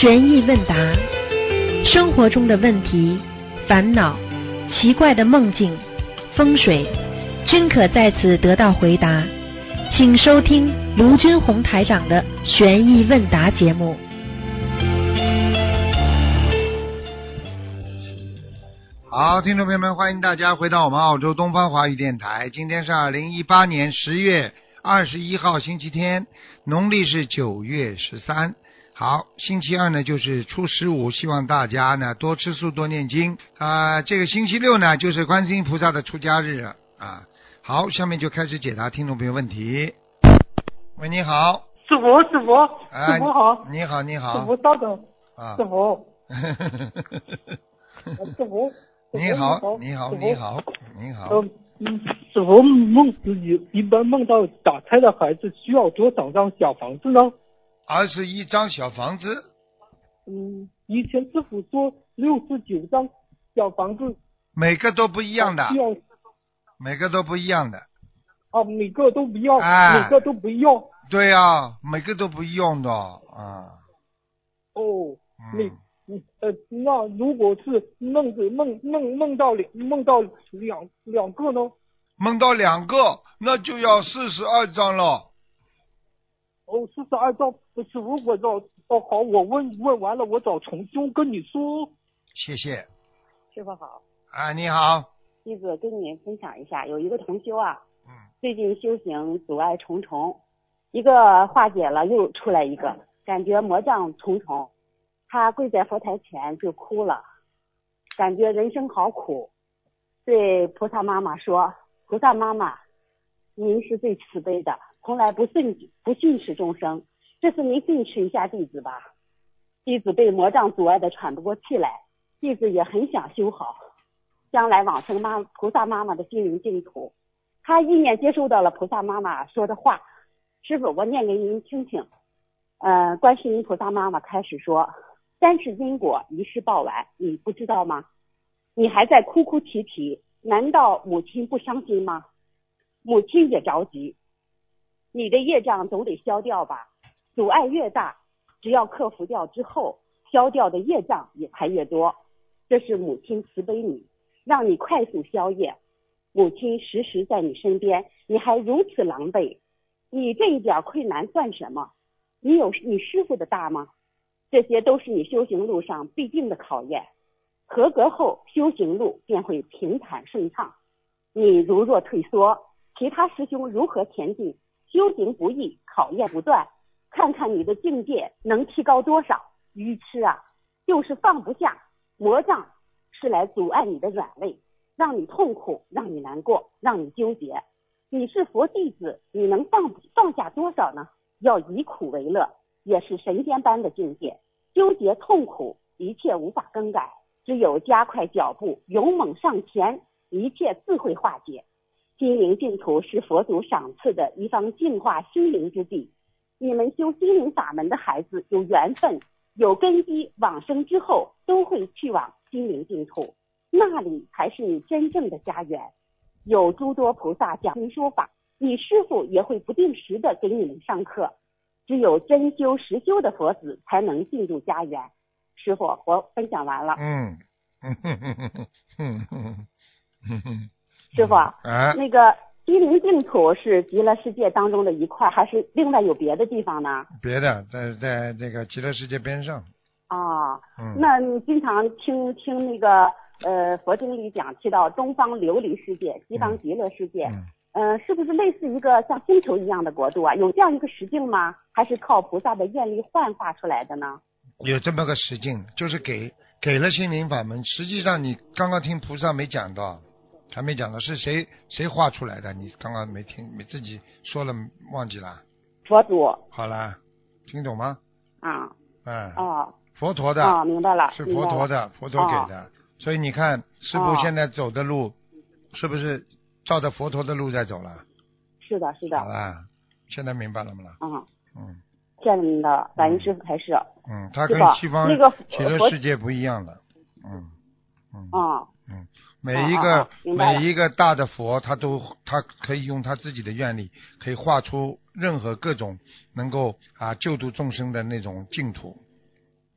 悬疑问答，生活中的问题、烦恼、奇怪的梦境、风水，均可在此得到回答。请收听卢军红台长的悬疑问答节目。好，听众朋友们，欢迎大家回到我们澳洲东方华语电台。今天是二零一八年十月二十一号，星期天，农历是九月十三。好，星期二呢就是初十五，希望大家呢多吃素，多念经啊、这个星期六呢就是观世音菩萨的出家日了啊。好，下面就开始解答听众朋友问题。喂，你好，师傅，师傅，哎，师傅好，你好，你好师，傅稍等，啊师，傅，师傅，你好，你你好，你好，你好。呃，嗯，师傅梦自己一般梦到打胎的孩子需要多少张小房子呢？二十一张小房子，嗯，以前师傅说六十九张小房子每个都不一样的，要每个都不一样的。啊，每个都不要，哎每个都不要。对呀、每个都不一样的啊。哦，你嗯，你呃，那如果是梦着梦梦梦到两梦到两两个呢？梦到两个，那就要四十二张了。哦，四十二张，师傅，我找哦好，我问问完了，我找重兄跟你说。谢谢。师傅好，啊，你好。弟子跟你分享一下，有一个同修啊，嗯，最近修行阻碍重重，一个化解了又出来一个，感觉魔障重重，他跪在佛台前就哭了，感觉人生好苦，对菩萨妈妈说：“菩萨妈妈，您是最慈悲的，从来不训不训斥众生，这次您训斥一下弟子吧。”弟子被魔障阻碍的喘不过气来，弟子也很想修好。将来往生妈菩萨妈妈的心灵净土。他意念接收到了菩萨妈妈说的话，师傅，我念给您听听。呃，观世音菩萨妈妈开始说：“三世因果，一世报完，你不知道吗？你还在哭哭啼啼，难道母亲不伤心吗？母亲也着急。你的业障总得消掉吧？阻碍越大，只要克服掉之后，消掉的业障也才越多。这是母亲慈悲你。”让你快速消业。母亲时时在你身边，你还如此狼狈，你这一点困难算什么？你有你师傅的大吗？这些都是你修行路上必定的考验。合格后，修行路便会平坦顺畅。你如若退缩，其他师兄如何前进？修行不易，考验不断，看看你的境界能提高多少？愚痴啊，就是放不下魔障。是来阻碍你的软肋，让你痛苦，让你难过，让你纠结。你是佛弟子，你能放放下多少呢？要以苦为乐，也是神仙般的境界。纠结痛苦，一切无法更改，只有加快脚步，勇猛上前，一切自会化解。心灵净土是佛祖赏赐的一方净化心灵之地。你们修心灵法门的孩子有缘分。有根基，往生之后都会去往心灵净土，那里才是你真正的家园。有诸多菩萨讲经说法，你师傅也会不定时的给你们上课。只有真修实修的佛子才能进入家园。师傅，我分享完了。嗯，嗯哼哼哼哼哼哼哼。师傅，啊，那个西灵净土是极乐世界当中的一块，还是另外有别的地方呢？别的，在在这个极乐世界边上。啊、嗯。那你经常听听那个呃佛经里讲提到东方琉璃世界、西方极乐世界，嗯。呃，是不是类似一个像星球一样的国度啊？有这样一个实境吗？还是靠菩萨的愿力幻化出来的呢？有这么个实境，就是给给了心灵法门。实际上你刚刚听菩萨没讲到，还没讲呢是谁谁画出来的，你刚刚没听，没自己说了忘记了。佛祖好了，听懂吗？啊，嗯。哦，佛陀的。哦，明白了，是明白了佛陀的，佛陀给的。所以你看，师傅哦现在走的路，是不是照着佛陀的路在走了？是的，是的，好了，现在明白了吗？啦？嗯，嗯见了您的感恩师傅开示，嗯，他跟西方那个极乐佛世界不一样的。嗯嗯啊，嗯，每一个每一个大的佛，他都他可以用他自己的愿力，可以画出任何各种能够啊救度众生的那种净土。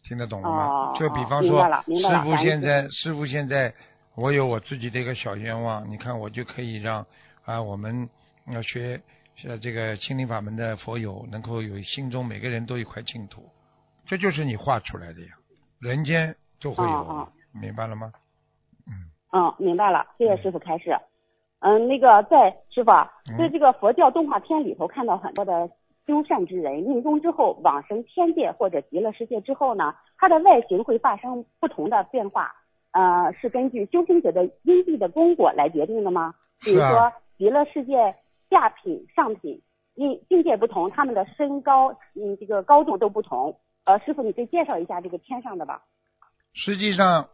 听得懂了吗？哦就比方说师傅现在，师傅现在，我有我自己的一个小愿望，你看我就可以让啊，我们要学呃这个心灵法门的佛友，能够有心中每个人都有一块净土，这就是你画出来的呀，人间都会有，明白了吗？嗯，明白了，谢谢师傅开示。嗯，那个在师傅在这个佛教动画片里头看到很多的修善之人命中之后往生天界或者极乐世界之后呢，他的外形会发生不同的变化，呃，是根据修行者的因地的功果来决定的吗？比如说极乐世界下品、上品，因境界不同，他们的身高嗯这个高度都不同。呃，师傅你可以介绍一下这个天上的吧？实际上，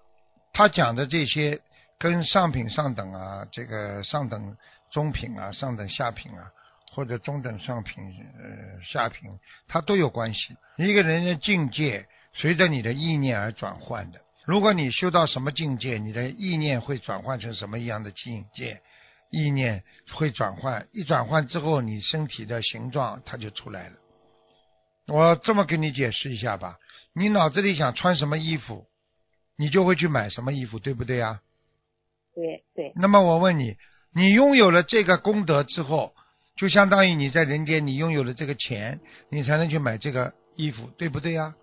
他讲的这些跟上品、上等啊，这个上等、中品啊、上等、下品啊，或者中等、上品、呃下品，它都有关系。一个人的境界随着你的意念而转换的。如果你修到什么境界，你的意念会转换成什么样的境界，意念会转换，一转换之后，你身体的形状它就出来了。我这么跟你解释一下吧，你脑子里想穿什么衣服，你就会去买什么衣服，对不对呀？对对，那么我问你，你拥有了这个功德之后，就相当于你在人间你拥有了这个钱，你才能去买这个衣服，对不对呀？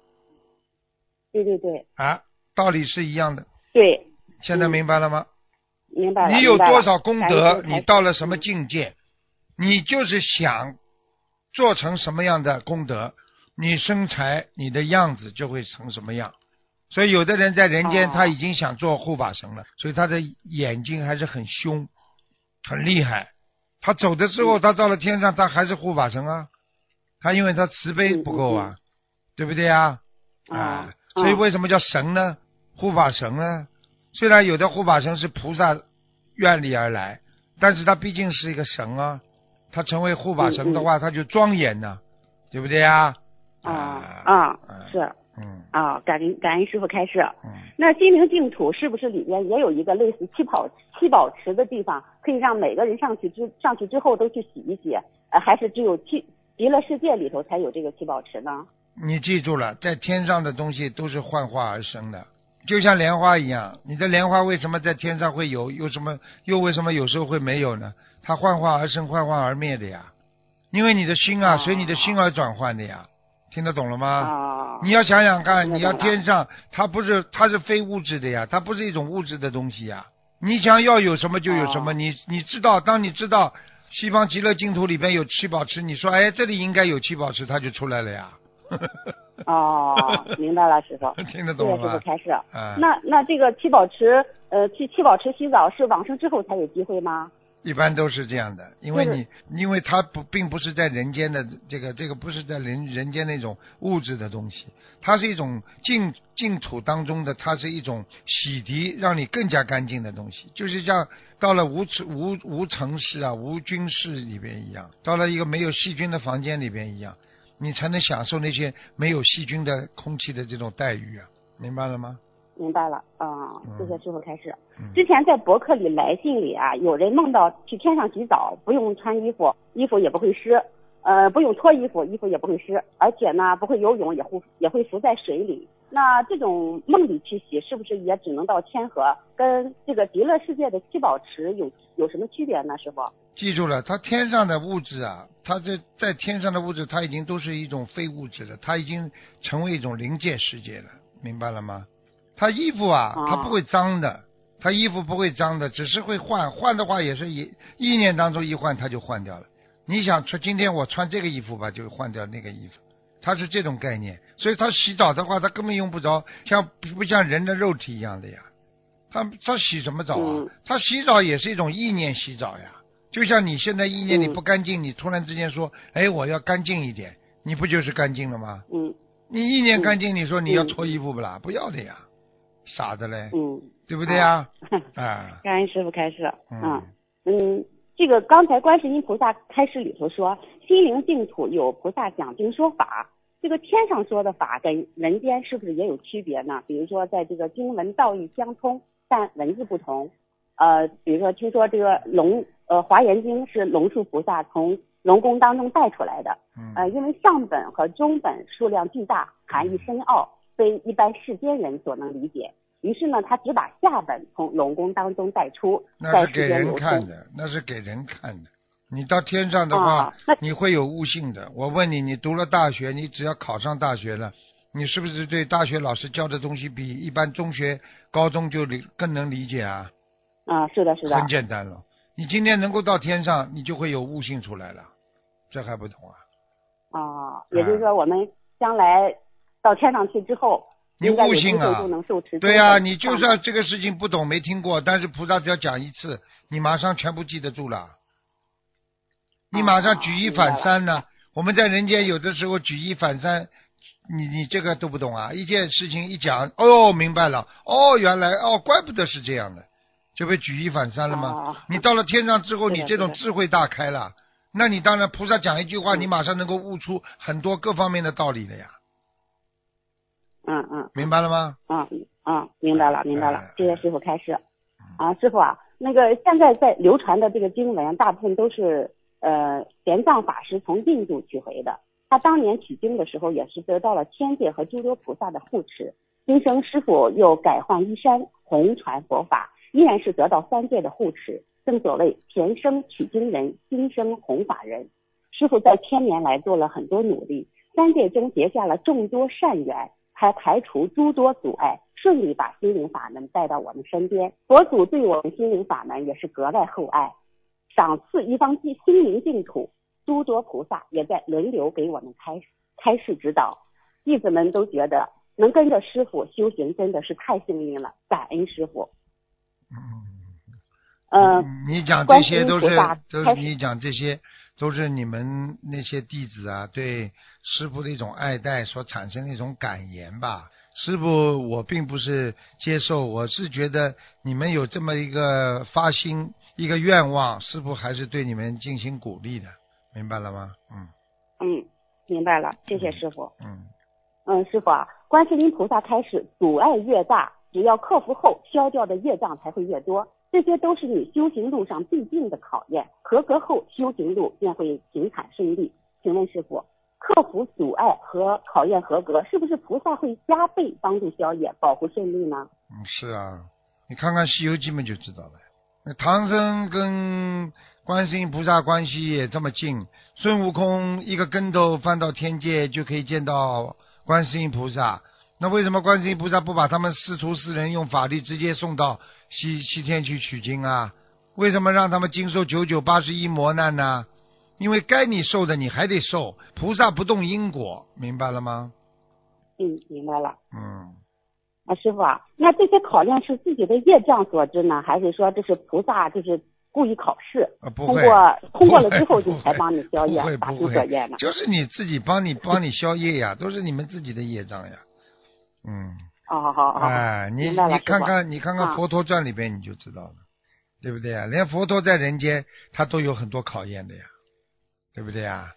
对对对啊，道理是一样的。对，现在嗯明白了吗？明白了。你有多少功德，你到了什么嗯境界，你就是想做成什么样的功德，你身材你的样子就会成什么样。所以有的人在人间哦他已经想做护法神了，所以他的眼睛还是很凶，很厉害。他走的时候，嗯他到了天上，他还是护法神啊。他因为他慈悲不够啊，对不对啊？嗯啊，嗯所以为什么叫神呢？护法神呢？虽然有的护法神是菩萨愿力而来，但是他毕竟是一个神啊。他成为护法神的话，他就庄严呐、对不对呀？啊啊嗯是嗯啊，感恩感恩师傅开示。嗯，那心灵净土是不是里边也有一个类似七宝七宝池的地方，可以让每个人上去之上去之后都去洗一洗？呃，还是只有七极乐世界里头才有这个七宝池呢？你记住了，在天上的东西都是幻化而生的，就像莲花一样。你的莲花为什么在天上会有？又什么？又为什么有时候会没有呢？它幻化而生，幻化而灭的呀。因为你的心啊，哦随你的心而转换的呀。听得懂了吗？啊，你要想想看，你要天上，它不是它是非物质的呀，它不是一种物质的东西呀。你想要有什么就有什么，哦你你知道，当你知道西方极乐净土里边有七宝池，你说哎这里应该有七宝池，它就出来了呀。哦，明白了，师傅。听得懂了吧？师傅开那那这个七宝池，呃，去七宝池洗澡是往生之后才有机会吗？一般都是这样的，因为就是你因为它不并不是在人间的这个这个不是在人人间那种物质的东西，它是一种净净土当中的，它是一种洗涤，让你更加干净的东西，就是像到了无尘无无尘室啊无菌室里边一样，到了一个没有细菌的房间里边一样，你才能享受那些没有细菌的空气的这种待遇啊，明白了吗？明白了，啊、嗯谢谢师傅开示。嗯之前在博客里来信里啊，有人梦到去天上洗澡，不用穿衣服，衣服也不会湿，呃，不用脱衣服，衣服也不会湿，而且呢，不会游泳，也会也会浮在水里。那这种梦里去洗，是不是也只能到天河？跟这个极乐世界的七宝池有有什么区别呢？师傅？记住了，它天上的物质啊，它这在天上的物质，它已经都是一种非物质了，它已经成为一种灵界世界了，明白了吗？它衣服啊，哦它不会脏的，他衣服不会脏的，只是会换，换的话也是一意念当中一换他就换掉了。你想穿今天我穿这个衣服吧，就换掉那个衣服，他是这种概念。所以他洗澡的话，他根本用不着像不像人的肉体一样的呀。他他洗什么澡啊嗯？他洗澡也是一种意念洗澡呀。就像你现在意念你嗯不干净，你突然之间说，哎，我要干净一点，你不就是干净了吗？嗯你意念干净，你说你要嗯脱衣服不啦？不要的呀，傻的嘞，嗯，对不对呀？啊 啊，感恩师傅开示。嗯嗯，这个刚才观世音菩萨开示里头说，心灵净土有菩萨讲经说法，这个天上说的法跟人间是不是也有区别呢？比如说，在这个经文道义相通，但文字不同。呃，比如说，听说这个龙呃《华严经》是龙树菩萨从龙宫当中带出来的，嗯呃，因为上本和中本数量巨大，含义深奥，非一般世间人所能理解。于是呢，他只把下本从龙宫当中带出，那是给人。看的，那是给人看的。你到天上的话，啊你会有悟性的。我问你，你读了大学，你只要考上大学了，你是不是对大学老师教的东西比一般中学、高中就理更能理解啊？啊，是的，是的很，简单了。你今天能够到天上，你就会有悟性出来了，这还不懂啊？啊，也就是说，我们将来到天上去之后，你悟性啊就能受持。对呀、你就算这个事情不懂没听过，但是菩萨只要讲一次，你马上全部记得住了。你马上举一反三呢、我们在人间有的时候举一反三，你你这个都不懂啊！一件事情一讲，哦，明白了，哦，原来哦，怪不得是这样的，就被举一反三了吗？啊你到了天上之后，你这种智慧大开了，那你当然菩萨讲一句话，嗯你马上能够悟出很多各方面的道理了呀，嗯嗯明白了吗？嗯嗯，明白了明白了哎，谢谢师傅开示。啊，师傅啊，那个现在在流传的这个经文，大部分都是呃玄奘法师从印度取回的。他当年取经的时候，也是得到了天界和诸多菩萨的护持。今生师傅又改换衣衫，弘传佛法，依然是得到三界的护持。正所谓前生取经人，今生弘法人。师傅在千年来做了很多努力，三界中结下了众多善缘，还排除诸多阻碍，顺利把心灵法门带到我们身边。佛祖对我们心灵法门也是格外厚爱，赏赐一方心心灵净土。诸多菩萨也在轮流给我们开开示指导，弟子们都觉得能跟着师傅修行真的是太幸运了，感恩师傅。嗯、嗯你讲这些都是都是你讲这些都是你们那些弟子啊对师傅的一种爱戴所产生的一种感言吧。师傅，我并不是接受，我是觉得你们有这么一个发心、一个愿望，师傅还是对你们进行鼓励的，明白了吗？嗯嗯，明白了，谢谢师傅。嗯，嗯，师傅啊，观世音菩萨开始，阻碍越大，只要克服后，消掉的业障才会越多。这些都是你修行路上必定的考验，合格后修行路便会平坦顺利。请问师傅，克服阻碍和考验合格，是不是菩萨会加倍帮助消业，保护顺利呢？嗯，是啊，你看看《西游记》嘛就知道了。那唐僧跟观世音菩萨关系也这么近，孙悟空一个跟头翻到天界就可以见到观世音菩萨。那为什么观世音菩萨不把他们师徒四人用法力直接送到西西天去取经啊？为什么让他们经受九九八十一磨难呢？因为该你受的你还得受，菩萨不动因果，明白了吗？嗯，明白了。嗯。啊，师傅啊，那这些考验是自己的业障所致呢，还是说这是菩萨就是故意考试，啊，不会，通过通过了之后就才帮你消业不会，法不会心所愿呢？就是你自己帮你帮你消业呀，都是你们自己的业障呀。嗯，好好好好，哎，你你看看你看看啊《佛陀传》里边你就知道了，对不对呀？连佛陀在人间他都有很多考验的呀，对不对呀？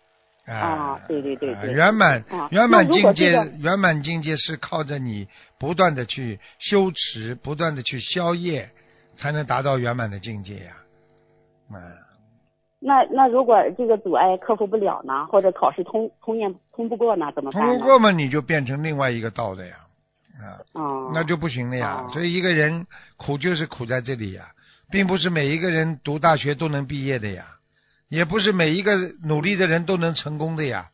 啊啊，对对对圆满啊圆满境界这个圆满境界是靠着你不断的去修持，不断的去消业，才能达到圆满的境界呀。啊。那那如果这个阻碍克服不了呢，或者考试通通验通不过呢，怎么办？通不过嘛，你就变成另外一个道的呀，啊，哦，那就不行了呀。哦所以一个人苦就是苦在这里呀，并不是每一个人读大学都能毕业的呀，也不是每一个努力的人都能成功的呀。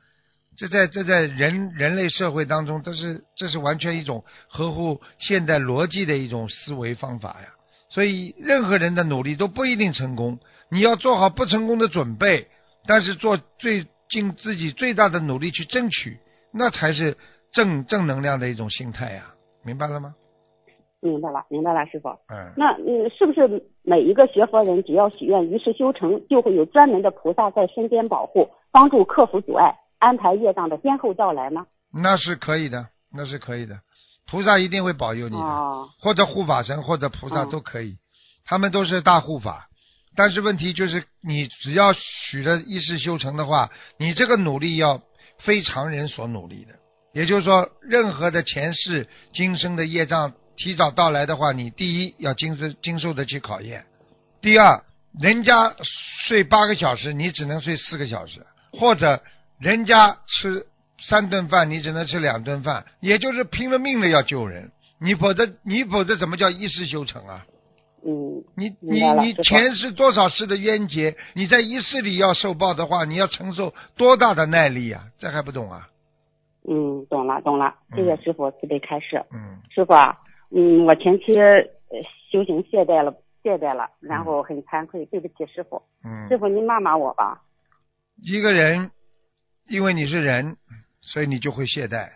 这在这在人人类社会当中，这是这是完全一种合乎现代逻辑的一种思维方法呀。所以任何人的努力都不一定成功，你要做好不成功的准备，但是做最尽自己最大的努力去争取，那才是正正能量的一种心态呀，明白了吗？明白了，明白了，师傅。嗯，那嗯，是不是每一个学佛人只要许愿一世修成，就会有专门的菩萨在身边保护，帮助克服阻碍，安排业障的先后到来呢？那是可以的，那是可以的，菩萨一定会保佑你的，哦，或者护法神或者菩萨嗯都可以，他们都是大护法。但是问题就是，你只要许了一世修成的话，你这个努力要非常人所努力的。也就是说，任何的前世今生的业障提早到来的话，你第一要经受经受得起考验，第二，人家睡八个小时，你只能睡四个小时，或者人家吃三顿饭，你只能吃两顿饭，也就是拼了命的要救人。你否则你否则怎么叫一世修成啊？嗯，你你你前世多少世的冤结，你在一世里要受报的话，你要承受多大的耐力啊？这还不懂啊？嗯，懂了懂了，谢谢师傅慈悲开示。嗯师傅啊，嗯，我前期呃修行懈怠了，懈怠了，然后很惭愧，对不起师傅。嗯师嗯，傅您骂骂我吧。一个人，因为你是人，所以你就会懈怠，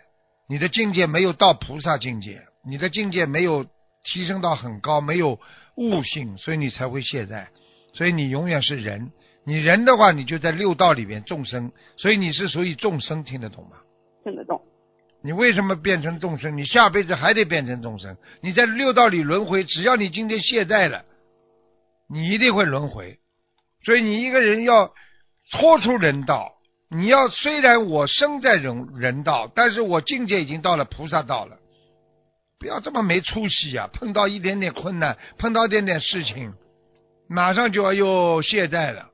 你的境界没有到菩萨境界，你的境界没有提升到很高，没有悟性，所以你才会懈怠，所以你永远是人。你人的话，你就在六道里面众生，所以你是属于众生，听得懂吗？听得懂。你为什么变成众生？你下辈子还得变成众生。你在六道里轮回，只要你今天懈怠了，你一定会轮回。所以你一个人要脱出人道，你要虽然我生在人人道，但是我境界已经到了菩萨道了。不要这么没出息呀、碰到一点点困难，碰到一点点事情，马上就要又懈怠了，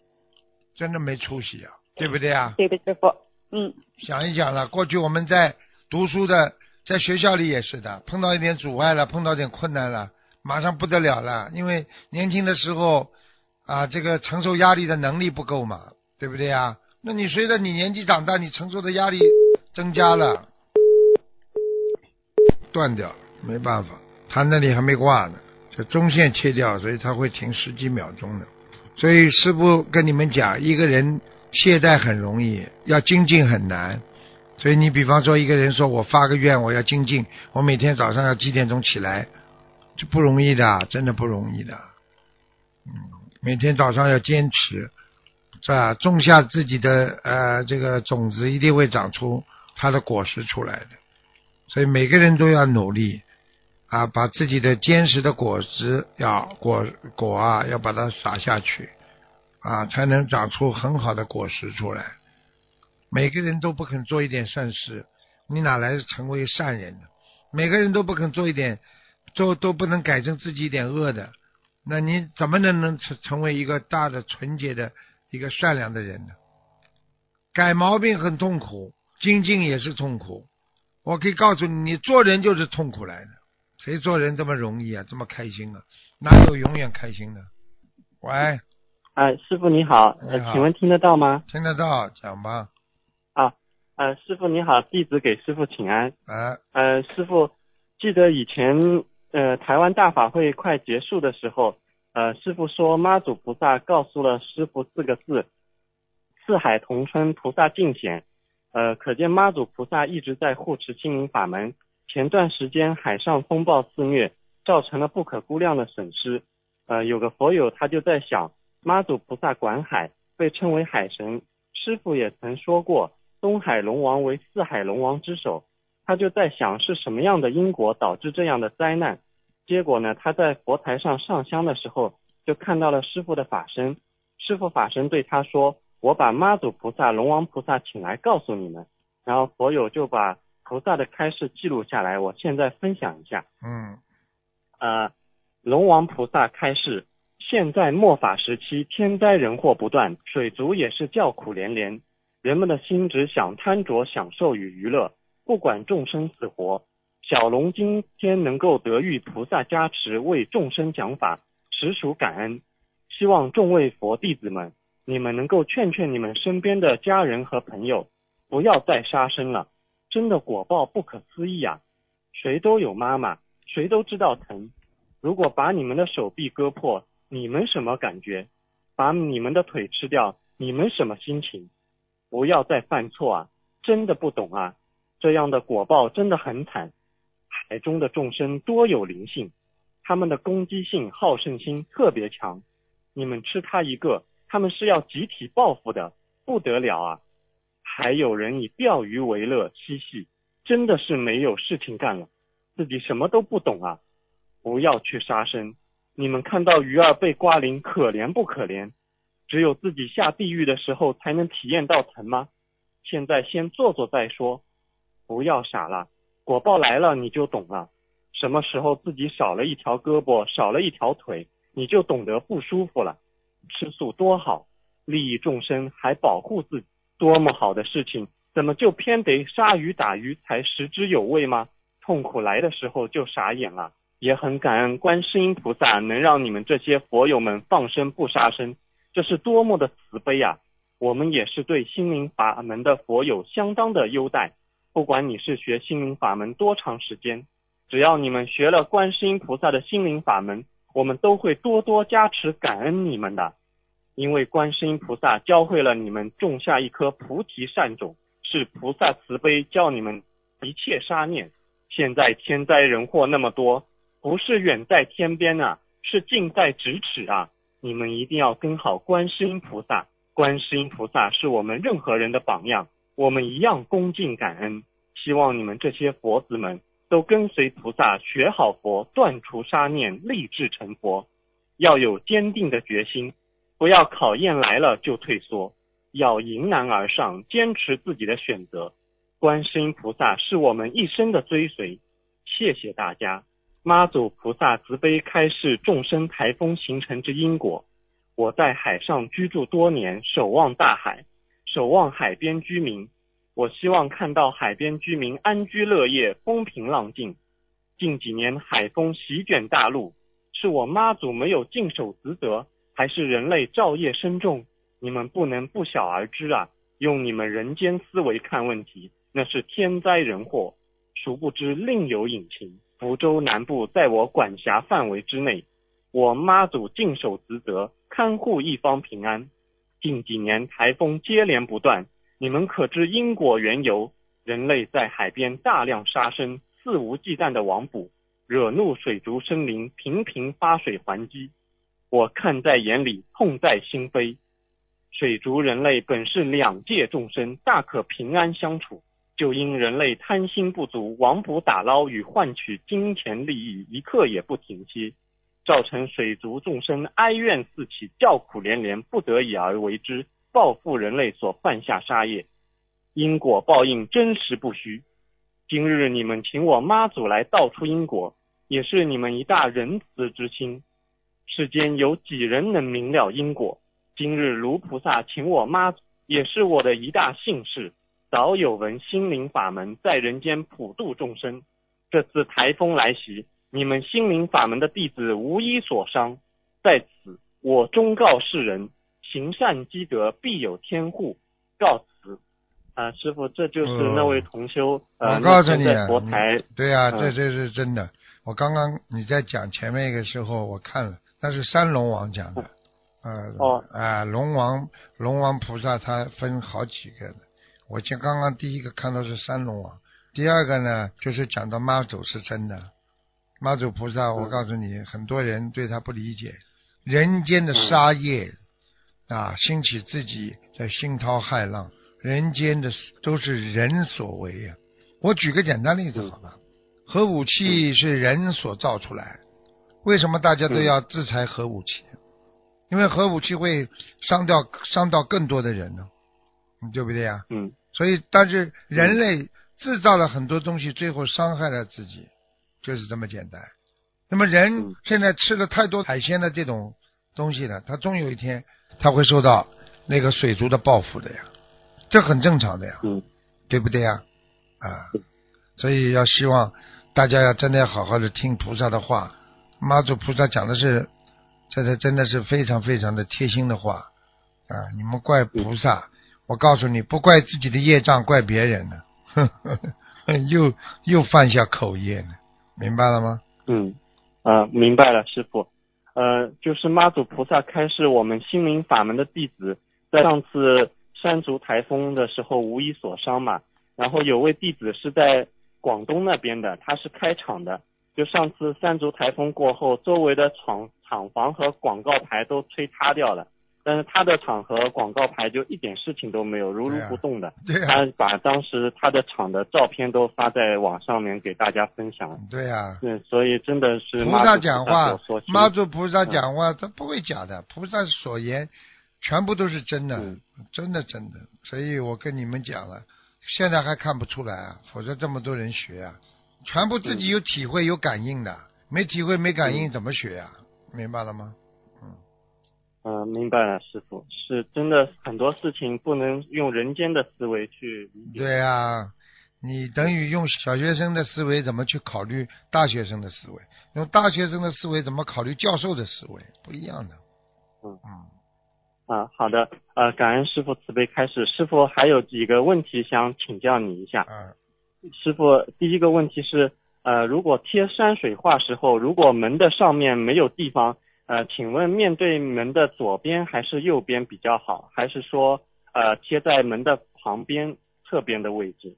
真的没出息啊，对不对啊？对的，师傅。嗯想一想了，过去我们在读书的，在学校里也是的，碰到一点阻碍了，碰到点困难了，马上不得了了，因为年轻的时候啊，这个承受压力的能力不够嘛，对不对啊？那你随着你年纪长大，你承受的压力增加了，断掉了，没办法，他那里还没挂呢，这中线切掉，所以他会停十几秒钟的。所以师傅跟你们讲，一个人懈怠很容易，要精进很难。所以你比方说一个人说我发个愿，我要精进，我每天早上要几点钟起来，这不容易的，真的不容易的。嗯，每天早上要坚持，是吧？种下自己的呃这个种子，一定会长出它的果实出来的。所以每个人都要努力啊，把自己的坚实的果实要果果啊，要把它撒下去啊，才能长出很好的果实出来。每个人都不肯做一点善事，你哪来成为善人呢？每个人都不肯做一点，做都不能改正自己一点恶的，那你怎么能能成成为一个大的纯洁的一个善良的人呢？改毛病很痛苦，精进也是痛苦。我可以告诉你，你做人就是痛苦来的。谁做人这么容易啊？这么开心啊？哪有永远开心的？喂，啊，师傅你好，你好呃，请问听得到吗？听得到，讲吧。啊，呃，师傅你好，弟子给师傅请安。啊，呃，师傅，记得以前呃台湾大法会快结束的时候，呃，师傅说妈祖菩萨告诉了师傅四个字：四海同春，菩萨尽显。呃，可见妈祖菩萨一直在护持心灵法门。前段时间海上风暴肆虐，造成了不可估量的损失。呃，有个佛友他就在想，妈祖菩萨管海，被称为海神。师傅也曾说过，东海龙王为四海龙王之首。他就在想是什么样的因果导致这样的灾难。结果呢，他在佛台上上香的时候，就看到了师傅的法身。师傅法身对他说：“我把妈祖菩萨、龙王菩萨请来告诉你们。”然后佛友就把菩萨的开示记录下来，我现在分享一下。嗯呃，龙王菩萨开示：现在末法时期，天灾人祸不断，水族也是叫苦连连。人们的心只想贪着享受与娱乐，不管众生死活。小龙今天能够得遇菩萨加持，为众生讲法，实属感恩。希望众位佛弟子们，你们能够劝劝你们身边的家人和朋友，不要再杀生了。真的果报不可思议啊！谁都有妈妈，谁都知道疼。如果把你们的手臂割破，你们什么感觉？把你们的腿吃掉，你们什么心情？不要再犯错啊！真的不懂啊！这样的果报真的很惨。海中的众生多有灵性，他们的攻击性、好胜心特别强。你们吃他一个，他们是要集体报复的，不得了啊！还有人以钓鱼为乐嬉戏，真的是没有事情干了，自己什么都不懂啊！不要去杀生。你们看到鱼儿被刮鳞，可怜不可怜？只有自己下地狱的时候才能体验到疼吗？现在先做做再说，不要傻了，果报来了你就懂了。什么时候自己少了一条胳膊，少了一条腿，你就懂得不舒服了。吃素多好，利益众生还保护自己，多么好的事情！怎么就偏得杀鱼打鱼才食之有味吗？痛苦来的时候就傻眼了。也很感恩观世音菩萨能让你们这些佛友们放生不杀生，这是多么的慈悲啊！我们也是对心灵法门的佛友相当的优待。不管你是学心灵法门多长时间，只要你们学了观世音菩萨的心灵法门，我们都会多多加持感恩你们的。因为观世音菩萨教会了你们种下一颗菩提善种，是菩萨慈悲教你们一切杀念。现在天灾人祸那么多。不是远在天边啊，是近在咫尺啊！你们一定要跟好观世音菩萨，观世音菩萨是我们任何人的榜样，我们一样恭敬感恩。希望你们这些佛子们都跟随菩萨学好佛，断除杀念，立志成佛。要有坚定的决心，不要考验来了就退缩，要迎难而上，坚持自己的选择。观世音菩萨是我们一生的追随。谢谢大家。妈祖菩萨慈悲开示众生台风形成之因果。我在海上居住多年，守望大海，守望海边居民。我希望看到海边居民安居乐业，风平浪静。近几年海风席卷大陆，是我妈祖没有尽守职责，还是人类造业深重？你们不能不晓而知啊！用你们人间思维看问题，那是天灾人祸，殊不知另有隐情。福州南部在我管辖范围之内，我妈祖尽守职责，看护一方平安。近几年台风接连不断，你们可知因果缘由？人类在海边大量杀生，肆无忌惮的网捕，惹怒水族生灵，频频发水还击。我看在眼里，痛在心扉。水族人类本是两界众生，大可平安相处。就因人类贪心不足，网捕打捞与换取金钱利益一刻也不停息，造成水族众生哀怨四起，叫苦连连，不得已而为之，报复人类所犯下杀业，因果报应真实不虚。今日你们请我妈祖来道出因果，也是你们一大仁慈之心。世间有几人能明了因果？今日卢菩萨请我妈祖，也是我的一大幸事。早有闻心灵法门在人间普度众生，这次台风来袭，你们心灵法门的弟子无一所伤。在此，我忠告世人：行善积德，必有天护。告辞。啊，师傅，这就是那位同修。我告诉你，佛台。对呀，这这是真的。我刚刚你在讲前面一个时候，我看了，那是三龙王讲的。呃，哦，啊，龙王，龙王菩萨他分好几个的。我今刚刚第一个看到是三龙王，第二个呢就是讲到妈祖是真的，妈祖菩萨，我告诉你，很多人对他不理解，人间的杀业啊，兴起自己在惊涛骇浪，人间的都是人所为呀。我举个简单例子好吧，核武器是人所造出来，为什么大家都要制裁核武器？因为核武器会伤掉伤到更多的人呢。对不对呀？嗯。所以，但是人类制造了很多东西，最后伤害了自己，就是这么简单。那么，人现在吃了太多海鲜的这种东西了，他终有一天他会受到那个水族的报复的呀，这很正常的呀，嗯，对不对呀？啊，所以要希望大家要真的要好好的听菩萨的话，妈祖菩萨讲的是，这是真的是非常非常的贴心的话啊！你们怪菩萨。我告诉你，不怪自己的业障，怪别人呢，又又犯下口业了，明白了吗？嗯，啊，明白了，师傅。呃，就是妈祖菩萨开示我们心灵法门的弟子，在上次山竹台风的时候无一所伤嘛。然后有位弟子是在广东那边的，他是开厂的。就上次山竹台风过后，周围的厂厂房和广告牌都吹塌掉了。但是他的厂和广告牌就一点事情都没有，如如不动的。对他把当时他的厂的照片都发在网上面给大家分享。对呀。对，所以真的是菩萨讲话，妈祖菩萨讲话，他不会假的。菩萨所言全部都是真的，真的真的。所以我跟你们讲了，现在还看不出来啊，否则这么多人学啊，全部自己有体会有感应的，没体会没感应怎么学呀？明白了吗？嗯、明白了，师傅，是真的很多事情不能用人间的思维去理解。对呀、你等于用小学生的思维怎么去考虑大学生的思维？用大学生的思维怎么考虑教授的思维？不一样的。嗯嗯，啊，好的，呃，感恩师傅慈悲开始。师傅还有几个问题想请教你一下。嗯，师傅，第一个问题是，呃，如果贴山水画时候，如果门的上面没有地方，呃，请问面对门的左边还是右边比较好？还是说，呃，贴在门的旁边侧边的位置？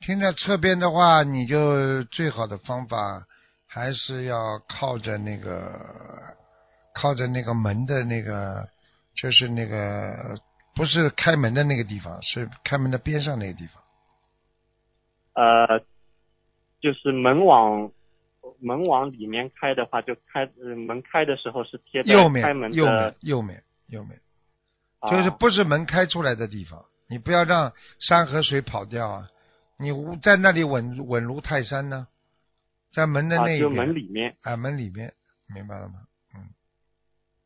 贴在侧边的话，你就最好的方法还是要靠着那个，靠着那个门的那个，就是那个不是开门的那个地方，是开门的边上那个地方。呃，就是门往门往里面开的话，就开、呃、门开的时候是贴在右开面，右门的面，，右面，右面，啊。就是不是门开出来的地方，你不要让山和水跑掉啊！你无在那里稳稳如泰山呢，在门的那一边，门里面。啊，门里面，明白了吗？嗯。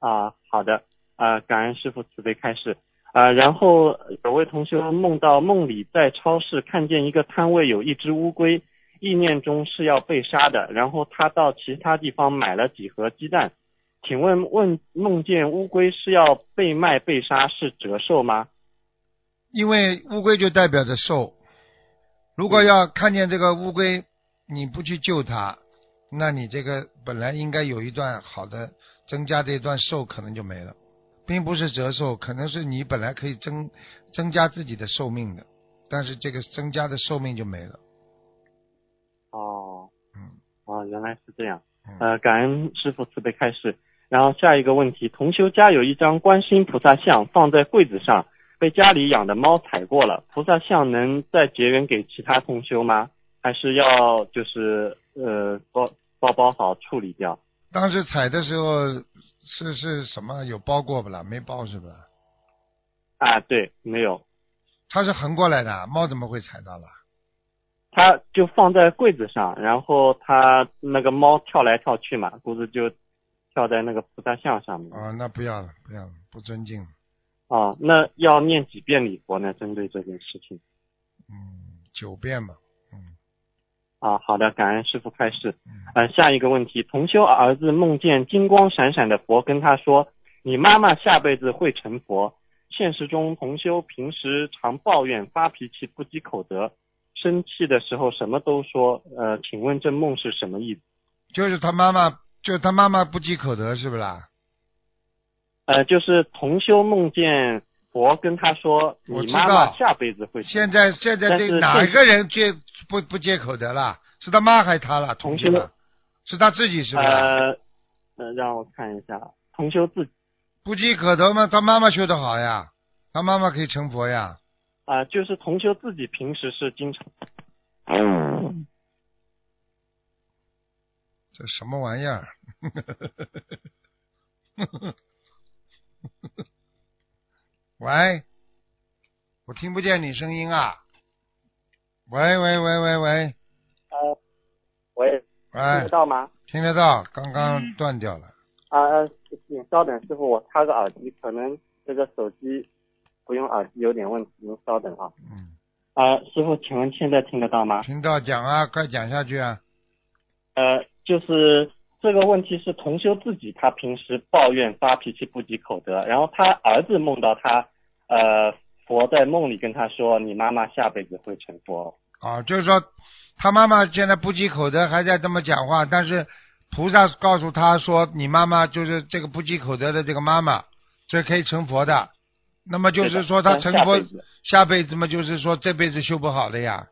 啊，好的，啊，感恩师傅慈悲开示。啊，然后有位同学梦到梦里在超市看见一个摊位有一只乌龟，意念中是要被杀的，然后他到其他地方买了几盒鸡蛋。请问问梦见乌龟是要被卖被杀是折寿吗？因为乌龟就代表着寿，如果要看见这个乌龟，你不去救它，那你这个本来应该有一段好的增加的一段寿，可能就没了，并不是折寿，可能是你本来可以增增加自己的寿命的，但是这个增加的寿命就没了。原来是这样。嗯，呃，感恩师傅慈悲开示。然后下一个问题，同修家有一张观世音菩萨像放在柜子上，被家里养的猫踩过了，菩萨像能再结缘给其他同修吗？还是要就是呃包包包好处理掉？当时踩的时候是是什么有包过不啦？没包是不啦？啊，对，没有，它是横过来的，猫怎么会踩到了？它就放在柜子上，然后它那个猫跳来跳去嘛，估计就跳在那个菩萨像上面。啊，那不要了，不要了，不尊敬啊。哦，那要念几遍礼佛呢？针对这件事情。嗯，九遍吧。嗯啊，好的，感恩师傅开示。嗯。呃，下一个问题，同修儿子梦见金光闪闪的佛跟他说：“你妈妈下辈子会成佛。”现实中，同修平时常抱怨、发脾气、不积口德，生气的时候什么都说。呃，请问这梦是什么意思？就是他妈妈，就是他妈妈不积口德，是不是啦？呃，就是同修梦见佛跟他说：“你妈妈下辈子会。”现在现在这哪现个人接不不接口德了？是他妈还是他了？同同修了？是他自己是不是？呃呃，让我看一下，同修自己不积口德吗，他妈妈修得好呀，他妈妈可以成佛呀。啊、就是同修自己平时是经常。这什么玩意儿？喂，我听不见你声音啊！喂喂喂喂喂呃，喂，喂听得，到吗？听得到？刚刚断掉了。啊、呃，请稍等，师傅，我插个耳机，可能这个手机不用耳机有点问题，您稍等啊。嗯，啊、师傅，请问现在听得到吗？听到讲啊，快讲下去啊！呃，就是这个问题是同修自己，他平时抱怨、发脾气、不积口德，然后他儿子梦到他，呃，佛在梦里跟他说，你妈妈下辈子会成佛。啊，就是说他妈妈现在不积口德，还在这么讲话，但是菩萨告诉他说，你妈妈就是这个不积口德的这个妈妈，这可以成佛的。那么就是说他成佛下辈子嘛，就是说这辈子修不好的呀。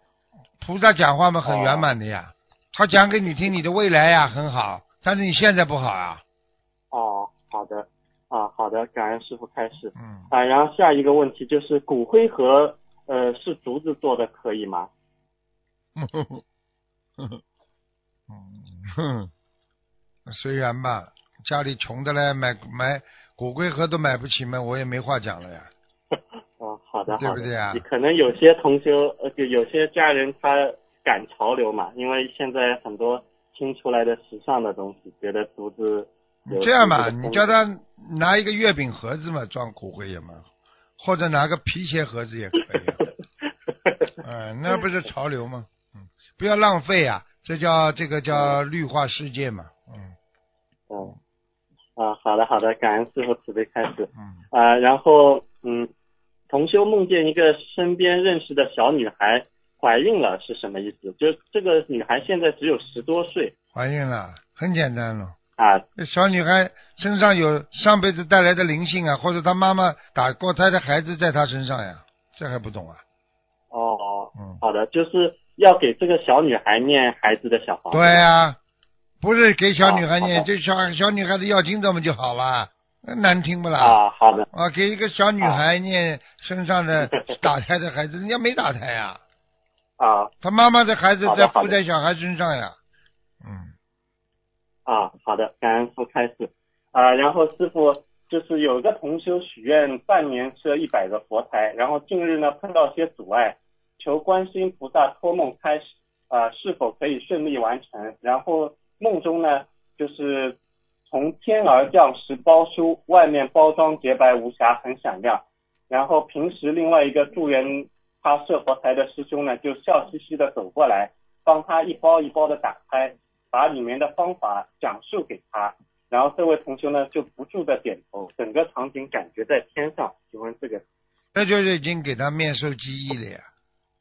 菩萨讲话嘛很圆满的呀，他讲给你听，你的未来呀很好，但是你现在不好啊。哦，好的，啊，好的，感恩师傅开始。嗯，啊，然后下一个问题就是骨灰盒，呃，是竹子做的，可以吗？嗯，虽然吧，家里穷的嘞，买买骨灰盒都买不起嘛，我也没话讲了呀。哦，好的，对不对啊可能有些同修，呃，就有些家人他赶潮流嘛，因为现在很多新出来的时尚的东西，觉得独自你这样吧，你叫他拿一个月饼盒子嘛，装骨灰也蛮好，或者拿个皮鞋盒子也可以、啊。嗯，那不是潮流吗？嗯，不要浪费啊，这叫这个叫绿化世界嘛。嗯嗯啊，好的好的，感恩师傅慈悲开始嗯，啊，然后嗯，同修梦见一个身边认识的小女孩怀孕了，是什么意思？就这个女孩现在只有十多岁怀孕了，很简单了。啊，这小女孩身上有上辈子带来的灵性啊，或者她妈妈打过胎的孩子在她身上呀，这还不懂啊？哦，嗯，好的，就是要给这个小女孩念孩子的小房子。对呀、不是给小女孩念，这小小女孩子要经怎么就好了？那难听不啦？啊，好的，啊，给一个小女孩念身上的打胎的孩子，人家没打胎呀，啊他妈妈的孩子在附在小孩身上呀。嗯，啊，好的，感恩师父开始啊，然后师傅就是有个同修许愿半年设一百个佛台，然后近日呢碰到些阻碍，求观世音菩萨托梦开始啊，是否可以顺利完成？然后梦中呢就是从天而降十包书，外面包装洁白无瑕，很闪亮。然后平时另外一个助缘他设佛台的师兄呢，就笑嘻嘻的走过来，帮他一包一包的打开，把里面的方法讲述给他。然后这位同学呢就不住的点头，整个场景感觉在天上。请问这个那就是已经给他面授机宜了呀。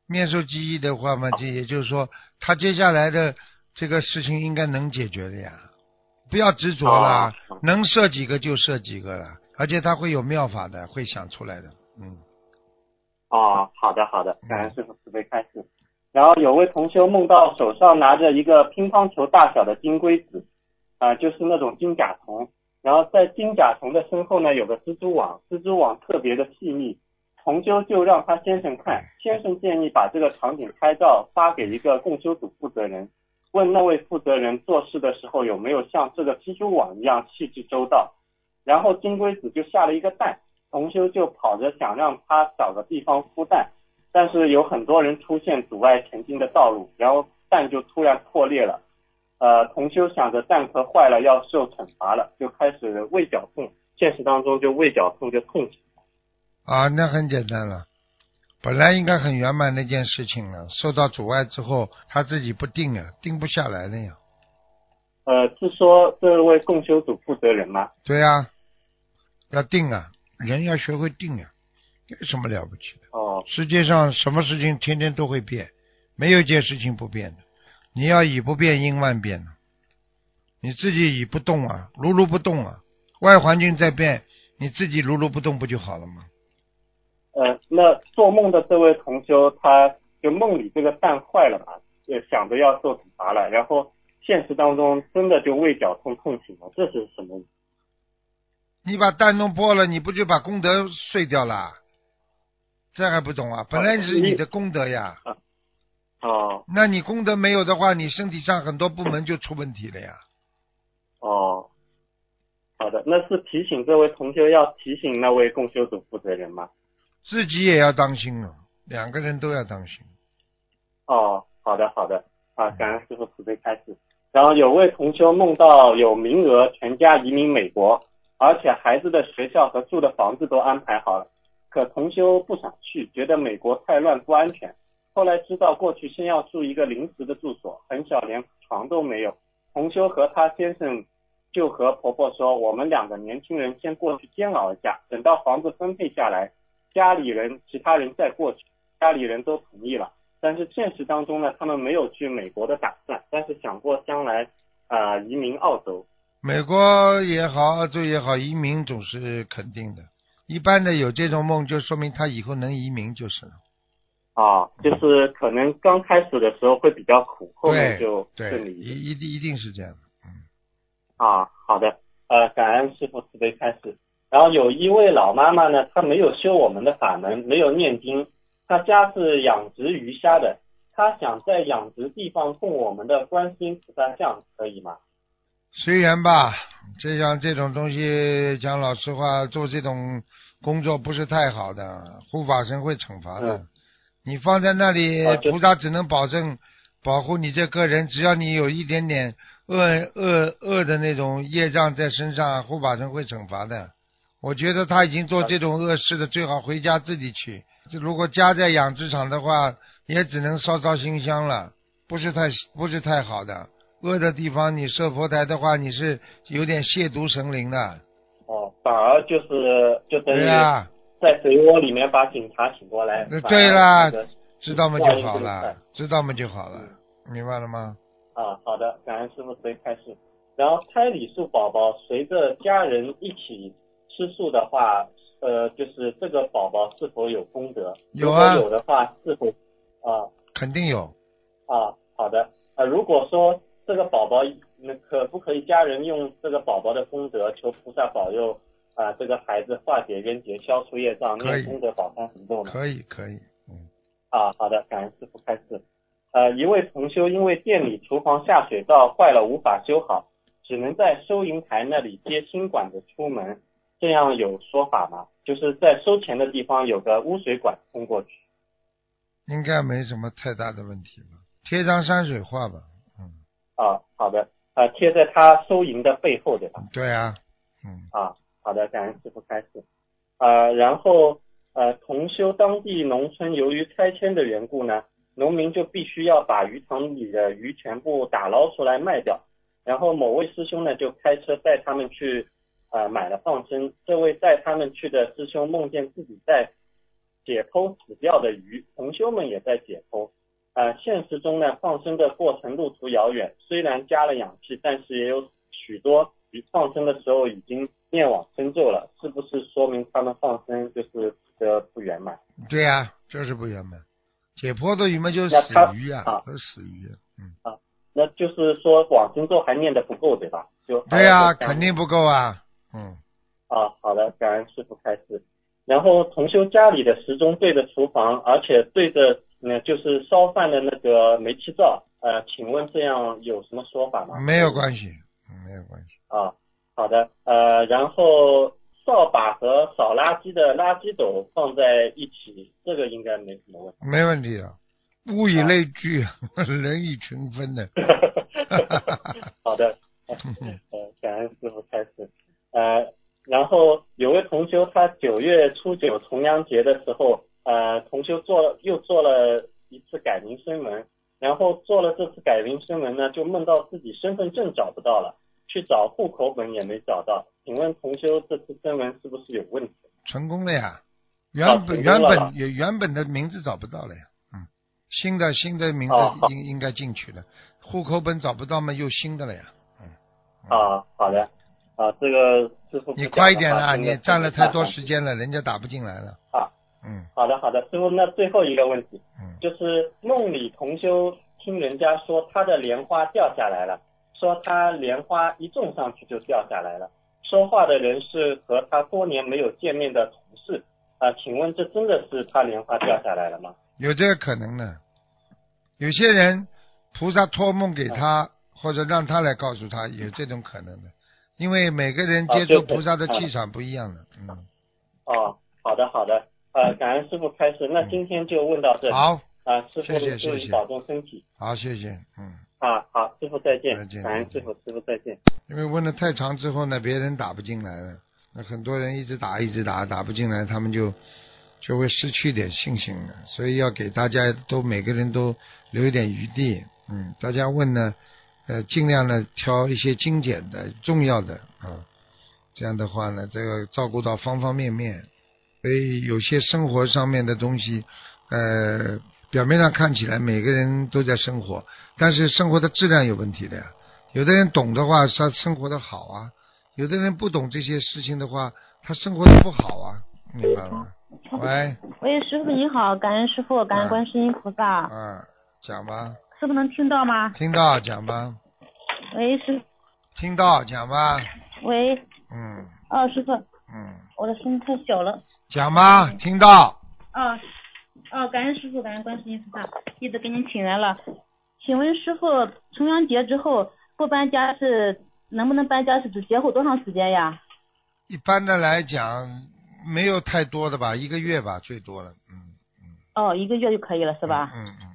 面授机宜的话嘛，这也就是说，他接下来的这个事情应该能解决的呀。不要执着了啊，能设几个就设几个了，而且他会有妙法的，会想出来的。嗯，哦，好的好的，感恩师傅慈悲开示。然后有位同修梦到手上拿着一个乒乓球大小的金龟子，啊、就是那种金甲虫。然后在金甲虫的身后呢有个蜘蛛网，蜘蛛网特别的细腻。同修就让他先生看，先生建议把这个场景拍照发给一个共修组负责人，问那位负责人做事的时候有没有像这个蜘蛛网一样细致周到。然后金龟子就下了一个蛋，同修就跑着想让他找个地方孵蛋，但是有很多人出现阻碍前进的道路，然后蛋就突然破裂了。呃，同修想着蛋壳坏了要受惩罚了，就开始胃绞痛，现实当中就胃绞痛就痛起来。啊，那很简单了。本来应该很圆满的一件事情了，受到阻碍之后，他自己不定啊，定不下来了呀。呃，是说这位共修组负责人吗？对呀、要定啊，人要学会定啊，有什么了不起的？哦，世界上什么事情天天都会变，没有一件事情不变的。你要以不变应万变的，你自己以不动啊，如如不动啊，外环境在变，你自己如如不动不就好了吗？呃，那做梦的这位同修，他就梦里这个蛋坏了嘛，呃，想着要受惩罚了，然后现实当中真的就胃绞痛痛醒了，这是什么？你把蛋弄破了，你不就把功德碎掉了？这还不懂啊？本来是你的功德呀，哦那你功德没有的话，你身体上很多部门就出问题了呀。哦，好的，那是提醒这位同修要提醒那位共修组负责人吗？自己也要当心啊，两个人都要当心。哦，好的好的，啊，感恩师傅慈悲开示。然后有位同修梦到有名额全家移民美国，而且孩子的学校和住的房子都安排好了，可同修不想去，觉得美国太乱不安全。后来知道过去先要住一个临时的住所，很小，连床都没有。同修和他先生就和婆婆说，我们两个年轻人先过去煎熬一下，等到房子分配下来，家里人其他人再过去。家里人都同意了。但是现实当中呢，他们没有去美国的打算，但是想过将来啊、呃移民澳洲。美国也好，澳洲也好，移民总是肯定的。一般的有这种梦，就说明他以后能移民就是了。啊，就是可能刚开始的时候会比较苦，后面就，顺利一。一一定一定是这样的。嗯啊，好的，呃，感恩师傅慈悲开示。然后有一位老妈妈呢，她没有修我们的法门，没有念经，她家是养殖鱼虾的，她想在养殖地方供我们的观世音菩萨像，可以吗？随缘吧，这样这种东西，讲老实话，做这种工作不是太好的，护法神会惩罚的。嗯你放在那里啊，菩萨只能保证保护你这个人，只要你有一点点恶恶恶的那种业障在身上，护法神会惩罚的。我觉得他已经做这种恶事的，最好回家自己去。如果家在养殖场的话，也只能烧烧新香了，不是太不是太好的。恶的地方你设佛台的话，你是有点亵渎神灵的。哦，反而就是就等于对呀、在水窝里面把警察请过来。对啦知道吗就好了知道吗就好了，明白了吗？啊，好的，感恩师傅随开示。然后胎里素宝宝随着家人一起吃素的话，呃，就是这个宝宝是否有功德？有啊如果有的话，是否啊肯定有。啊好的呃，如果说这个宝宝那可不可以家人用这个宝宝的功德求菩萨保佑啊、这个孩子化解冤结、消除业障、可以念功德宝山神咒呢？可以可以，嗯，啊，好的，感恩师傅开示。呃，一位同修因为店里厨房下水道坏了，无法修好，只能在收银台那里接新管子出门，这样有说法吗？就是在收钱的地方有个污水管通过去。应该没什么太大的问题吧？贴张山水画吧，嗯，啊，好的，呃，贴在他收银的背后，对吧？对啊，嗯，啊，好的，感恩师傅开示。呃，然后呃，同修当地农村由于拆迁的缘故呢，农民就必须要把鱼塘里的鱼全部打捞出来卖掉。然后某位师兄呢就开车带他们去呃买了放生。这位带他们去的师兄梦见自己在解剖死掉的鱼，同修们也在解剖。呃，现实中呢，放生的过程路途遥远，虽然加了氧气，但是也有许多鱼放生的时候已经念往生咒了，是不是说明他们放生就是的不圆满？对呀、就是不圆满。解剖的鱼嘛，就是死鱼呀、啊都是死鱼，嗯啊，那就是说往生咒还念的不够，对吧？就对呀、肯定不够啊，嗯，啊，好的，感恩师傅开示。然后同修家里的时钟对着厨房，而且对着呃就是烧饭的那个煤气灶，呃，请问这样有什么说法吗？没有关系，嗯没有关系。啊，好的，呃，然后扫把和扫垃圾的垃圾斗放在一起，这个应该没什么问题。没问题啊，物以类聚，人以群分的。好的，呃，感恩师傅开始。呃，然后有位同修，他九月初九重阳节的时候，呃，同修做又做了一次改名声门，然后做了这次改名声门呢，就梦到自己身份证找不到了，去找户口本也没找到。请问同修这次声文是不是有问题？成功了呀，原啊本、原本也原本的名字找不到了呀，嗯，新的新的名字应、应该进去了，户口本找不到嘛，又新的了呀，嗯，啊，好的，啊，这个师傅你快一点啦，啦，你占了太多时间了，人家打不进来了，啊。嗯好的，好的，师傅，那最后一个问题，嗯，就是梦里同修听人家说他的莲花掉下来了，说他莲花一种上去就掉下来了。说话的人是和他多年没有见面的同事啊、请问这真的是他莲花掉下来了吗？有这个可能的，有些人菩萨托梦给他，或者让他来告诉他，有这种可能的，因为每个人接触菩萨的啊。气场不一样的，嗯，哦，好的，好的，呃，感恩师傅开始，那今天就问到这里。好，啊，师傅谢谢谢谢。注意保重身体。好，谢谢，嗯。啊，好，师傅再见，再见再见。感恩师傅，师傅再见。因为问的太长之后呢，别人打不进来了，那很多人一直打一直打，打不进来，他们就就会失去点信心了。所以要给大家都每个人都留一点余地，嗯，大家问呢，呃，尽量呢挑一些精简的、重要的啊，这样的话呢，这个照顾到方方面面。所以有些生活上面的东西，呃，表面上看起来每个人都在生活，但是生活的质量有问题的呀。有的人懂的话，他生活的好啊；有的人不懂这些事情的话，他生活的不好啊，明白吗？喂，喂，师傅你好，感恩师傅，感啊恩观世音菩萨，啊，讲吧，师傅能听到吗？听到讲吧，喂，师，听到讲吧，喂，嗯哦，师傅，嗯，我的声音太小了。讲吧，听到，哦，哦，感恩师傅，感恩观世音菩萨，弟子给您请来了。请问师傅，重阳节之后不搬家是能不能搬家？是指节后多长时间呀？一般的来讲没有太多的吧，一个月吧，最多了，嗯嗯哦，一个月就可以了是吧？嗯嗯嗯嗯，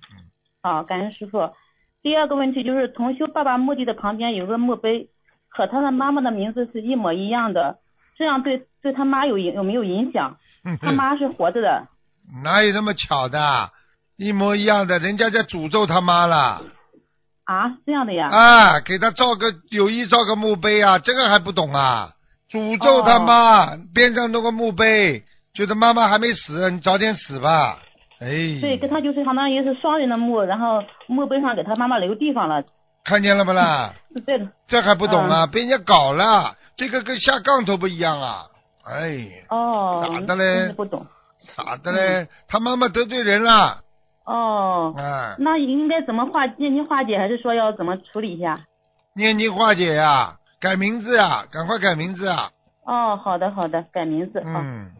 好，感恩师傅。第二个问题就是同修爸爸墓地的旁边有个墓碑，和他的妈妈的名字是一模一样的，这样对对他妈有影有没有影响？他妈是活着的。哪有那么巧的？一模一样的，人家在诅咒他妈了。啊，这样的呀？啊，给他造个有意造个墓碑啊，这个还不懂啊？诅咒他妈，边上弄个墓碑，觉得妈妈还没死，你早点死吧。哎，对，跟他就是相当于是双人的墓，然后墓碑上给他妈妈留地方了。看见了不啦？是 对的。这还不懂啊？被人家搞了，这个跟下杠头不一样啊！哎。哦。咋的嘞。不懂。咋的嘞，他妈妈得罪人了。哦。哎。那应该怎么化念经化解，还是说要怎么处理一下？念经化解呀，改名字呀，赶快改名字啊！哦，好的好的，改名字。嗯。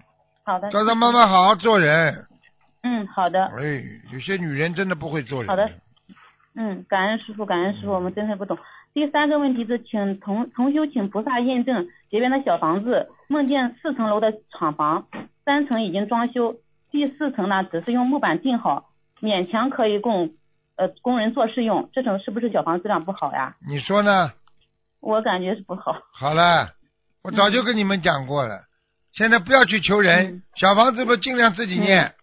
好的。叫他妈妈好好做人。嗯，好的。哎，有些女人真的不会做人。好的。嗯，感恩师傅，感恩师傅，我们真的不懂。第三个问题是，请同同修请菩萨验证这边的小房子，梦见四层楼的厂房，三层已经装修，第四层呢只是用木板钉好，勉强可以供呃工人做事用，这种是不是小房质量不好呀？你说呢？我感觉是不好。好了，我早就跟你们讲过了，现在不要去求人，小房子不尽量自己念。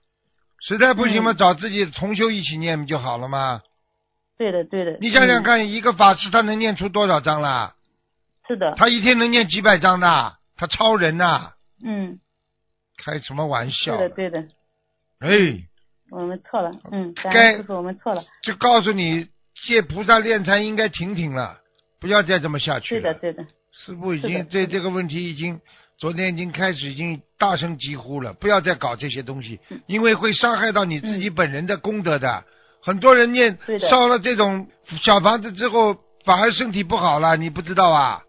实在不行嘛，找自己同修一起念不就好了吗？对的，对的。你想想看，一个法师他能念出多少章啦？是的。他一天能念几百章的，他超人呐。嗯。开什么玩笑？对的，对的。哎。我们错了，嗯，该师傅，我们错了。就告诉你，借菩萨炼禅应该停停了，不要再这么下去了。对的，对的。师傅已经对这个问题已经。昨天已经开始，已经大声疾呼了，不要再搞这些东西，因为会伤害到你自己本人的功德的。很多人念烧了这种小房子之后，反而身体不好了，你不知道啊？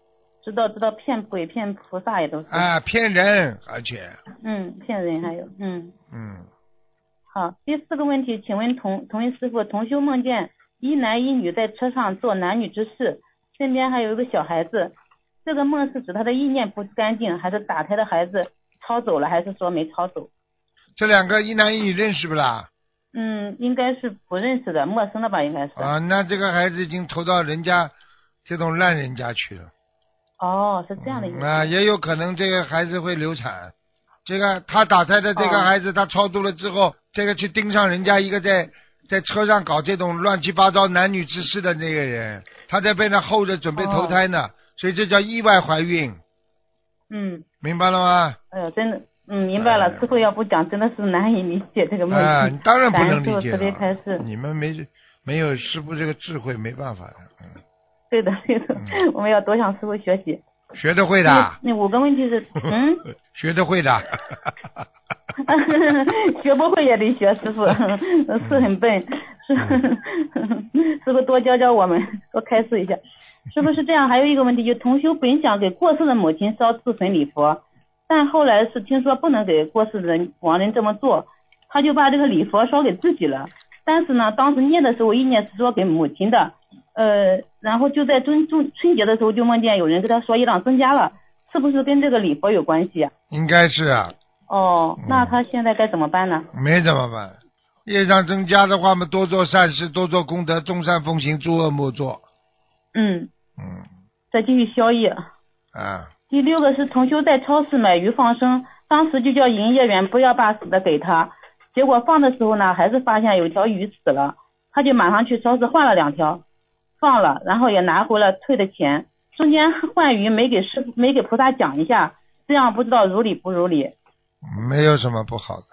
知道知道，骗鬼骗菩萨也都是。啊，骗人，而且。嗯，骗人还有，嗯。嗯。好，第四个问题，请问同同一师傅，同修梦见一男一女在车上做男女之事，身边还有一个小孩子。这个梦是指他的意念不干净，还是打胎的孩子抄走了，还是说没抄走？这两个一男一女认识不啦？嗯，应该是不认识的，陌生的吧，应该是。啊，那这个孩子已经投到人家这种烂人家去了。哦，是这样的意思。啊，也有可能这个孩子会流产。这个他打胎的这个孩子，他超度了之后，这个去盯上人家一个在在车上搞这种乱七八糟男女之事的那个人，他在被那候着准备投胎呢。所以这叫意外怀孕。嗯。明白了吗？哎呦，真的，嗯，明白了。师傅要不讲，真的是难以理解这个梦啊，当然不能理解了。你们没没有师傅这个智慧，没办法的。嗯。对的，对的，我们要多向师傅学习。学得会的。那五个问题是，嗯。学得会的。学不会也得学，师傅 是很笨，是师傅多教教我们，多开示一下。是不是这样？还有一个问题，就同修本想给过世的母亲烧自焚礼佛，但后来是听说不能给过世的人亡人这么做，他就把这个礼佛烧给自己了。但是呢，当时念的时候意念是说给母亲的，呃，然后就在春中春节的时候就梦见有人跟他说业障增加了，是不是跟这个礼佛有关系啊？应该是啊。哦，那他现在该怎么办呢？没怎么办，业障增加的话嘛，多做善事，多做功德，众善奉行，诸恶莫作。嗯。嗯，再继续消业。啊。第六个是同修在超市买鱼放生，当时就叫营业员不要把死的给他，结果放的时候呢，还是发现有条鱼死了，他就马上去超市换了两条，放了，然后也拿回了退的钱。中间换鱼没给师傅没给菩萨讲一下，这样不知道如理不如理。没有什么不好的，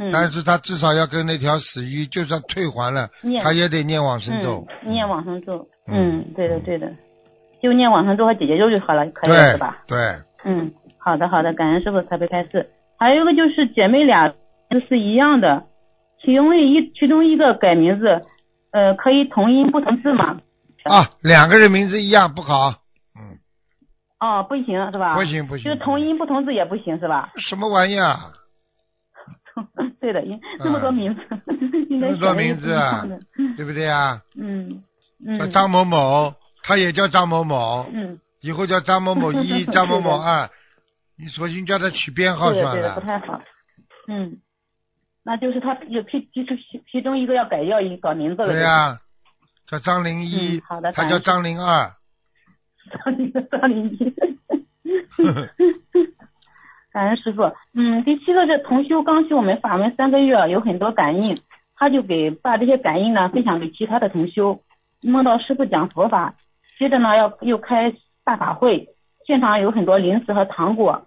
嗯，但是他至少要跟那条死鱼，就算退还了，他也得念往生咒，念往生咒。嗯，对的对的，就念往生咒和姐姐咒就好了，可以了是吧？对。嗯，好的好的，感恩师傅慈悲开示。还有一个就是姐妹俩都是一样的，其中一其中一个改名字，呃，可以同音不同字吗？啊，两个人名字一样不好。嗯。哦，不行是吧？不行不行。就是同音不同字也不行是吧？什么玩意啊？对的，这么多名字，应该这么多名字啊，对不对啊？嗯。叫张某某，他也叫张某某。嗯。以后叫张某某一、张某某二，你索性叫他取编号算了。对的，不太好。嗯。那就是他有其其实其其中一个要改掉一搞名字了。对呀，叫张零一嗯，好的他叫张零二，张灵张零一。感恩师傅。嗯，第七个是同修刚修我们法门三个月，有很多感应，他就给把这些感应呢分享给其他的同修，梦到师傅讲佛法，接着呢要又开大法会，现场有很多零食和糖果，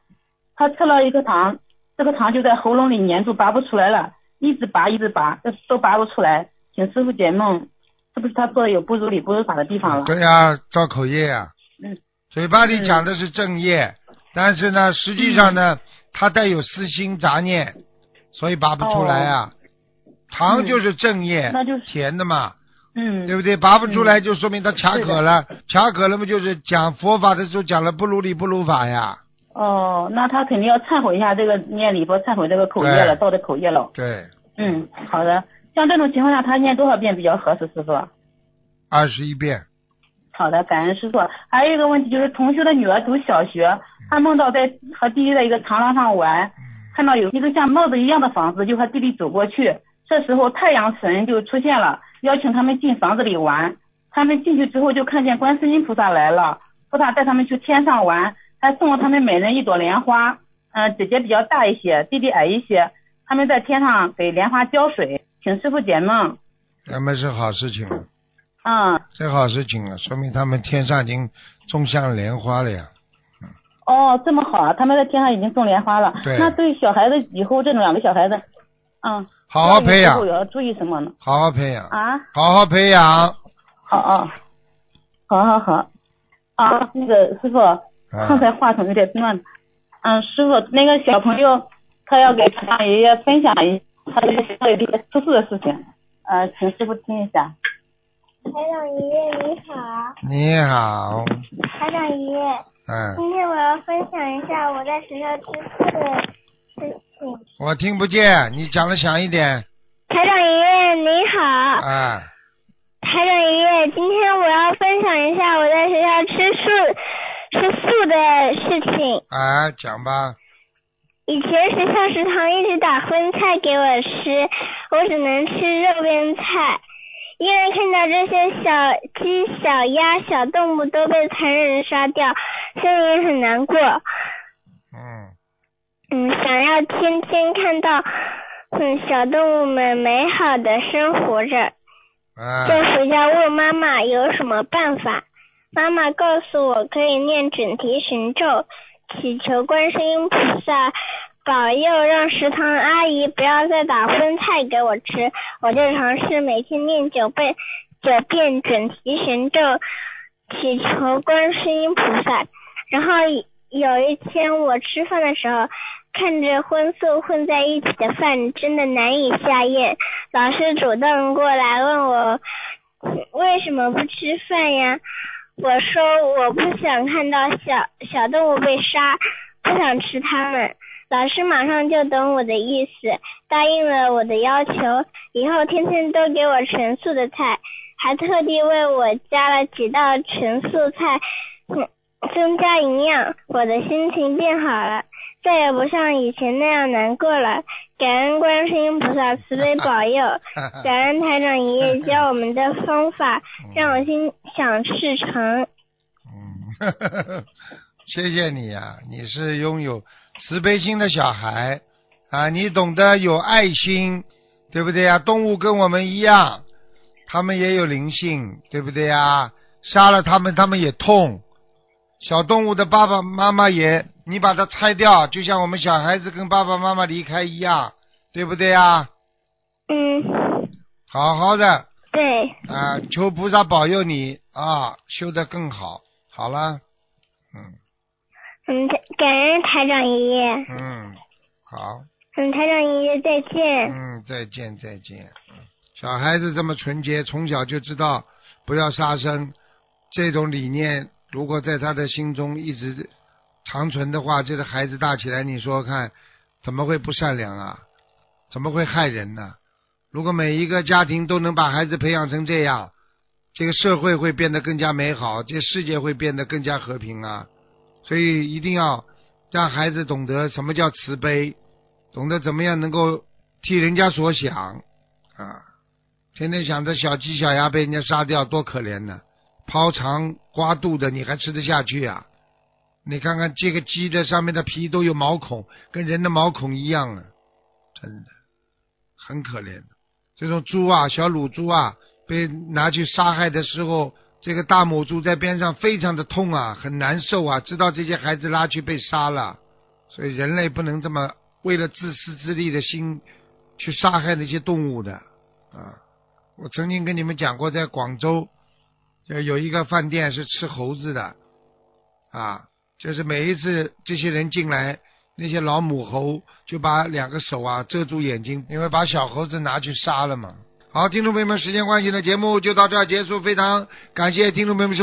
他吃了一颗糖，这个糖就在喉咙里粘住，拔不出来了，一直拔一直拔，这都拔不出来，请师傅解梦，是不是他做的有不如理不如法的地方了？对呀、造口业呀、嗯，嘴巴里讲的是正业，但是呢，实际上呢，嗯。他带有私心杂念，所以拔不出来啊。糖就是正业，那就是甜的嘛，嗯，对不对？拔不出来就说明他卡壳了，卡壳了嘛，就是讲佛法的时候讲了不如理不如法呀。哦，那他肯定要忏悔一下这个念礼佛忏悔这个口业了，对造的口业了。对，嗯，好的。像这种情况下，他念多少遍比较合适，师傅？二十一遍，好的，感恩师傅。还有一个问题就是，同学的女儿读小学，她梦到在和弟弟在一个长廊上玩，看到有一个像帽子一样的房子，就和弟弟走过去。这时候太阳神就出现了，邀请他们进房子里玩。他们进去之后就看见观世音菩萨来了，菩萨带他们去天上玩，还送了他们每人一朵莲花。嗯、姐姐比较大一些，弟弟矮一些。他们在天上给莲花浇水，请师傅解梦。他们是好事情了，嗯，这好事情啊，说明他们天上已经种下莲花了呀。哦，这么好啊！他们在天上已经种莲花了。对那对小孩子以后这种两个小孩子，嗯，好好培养要注意什么呢？好好培养，啊，好好培养。好啊，好好好。啊，那个师傅，刚啊，才话筒有点乱。嗯，师傅，那个小朋友他要给台长爷爷分享一他这个学校里的出事的事情，呃，请师傅听一下。台长爷爷你好，你好，台长爷爷，嗯，今天我要分享一下我在学校吃素的事情。我听不见，你讲的响一点。台长爷爷你好，啊，台长爷爷，今天我要分享一下我在学校吃素吃素的事情。啊，讲吧。以前学校食堂一直打荤菜给我吃，我只能吃肉边菜。因为看到这些小鸡、小鸭、小动物都被残忍杀掉，心里很难过。嗯，要天天看到嗯小动物们美好的生活着。啊，就回家问妈妈有什么办法，妈妈告诉我可以念准提神咒，祈求观世音菩萨保佑，让食堂阿姨不要再打荤菜给我吃。我就尝试每天念九遍九遍准提神咒，祈求观世音菩萨。然后有一天我吃饭的时候，看着荤素混在一起的饭，真的难以下咽。老师主动过来问我为什么不吃饭呀？我说我不想看到小小动物被杀，不想吃它们。老师马上就懂我的意思，答应了我的要求，以后天天都给我纯素的菜，还特地为我加了几道纯素菜，增加营养。我的心情变好了，再也不像以前那样难过了。感恩观世音菩萨慈悲保佑，感恩台长爷爷教我们的方法，让我心想事成。嗯，谢谢你呀、你是拥有慈悲心的小孩啊，你懂得有爱心，对不对呀、动物跟我们一样，它们也有灵性，对不对呀、杀了它们，它们也痛。小动物的爸爸妈妈也，你把它拆掉，就像我们小孩子跟爸爸妈妈离开一样，对不对啊、嗯，好好的对，啊，求菩萨保佑你啊，修得更好。好了，嗯嗯，感恩台长爷爷，嗯，好。嗯，台长爷爷再见。嗯，再见再见。嗯小孩子这么纯洁，从小就知道不要杀生，这种理念如果在他的心中一直长存的话，这个孩子大起来，你说说看，怎么会不善良啊？怎么会害人呢？如果每一个家庭都能把孩子培养成这样，这个社会会变得更加美好，这世界会变得更加和平啊！所以一定要让孩子懂得什么叫慈悲，懂得怎么样能够替人家所想啊。天天想着小鸡小鸭被人家杀掉，多可怜呢！剖肠刮肚的，你还吃得下去啊？你看看这个鸡的上面的皮都有毛孔，跟人的毛孔一样啊，真的很可怜。这种猪啊，小乳猪啊，被拿去杀害的时候，这个大母猪在边上非常的痛啊，很难受啊，知道这些孩子拉去被杀了，所以人类不能这么为了自私自利的心去杀害那些动物的啊。我曾经跟你们讲过，在广州有一个饭店是吃猴子的啊。就是每一次这些人进来，那些老母猴就把两个手啊遮住眼睛，因为把小猴子拿去杀了嘛。好，听众朋友们，时间关系呢，节目就到这儿结束。非常感谢听众朋友们收。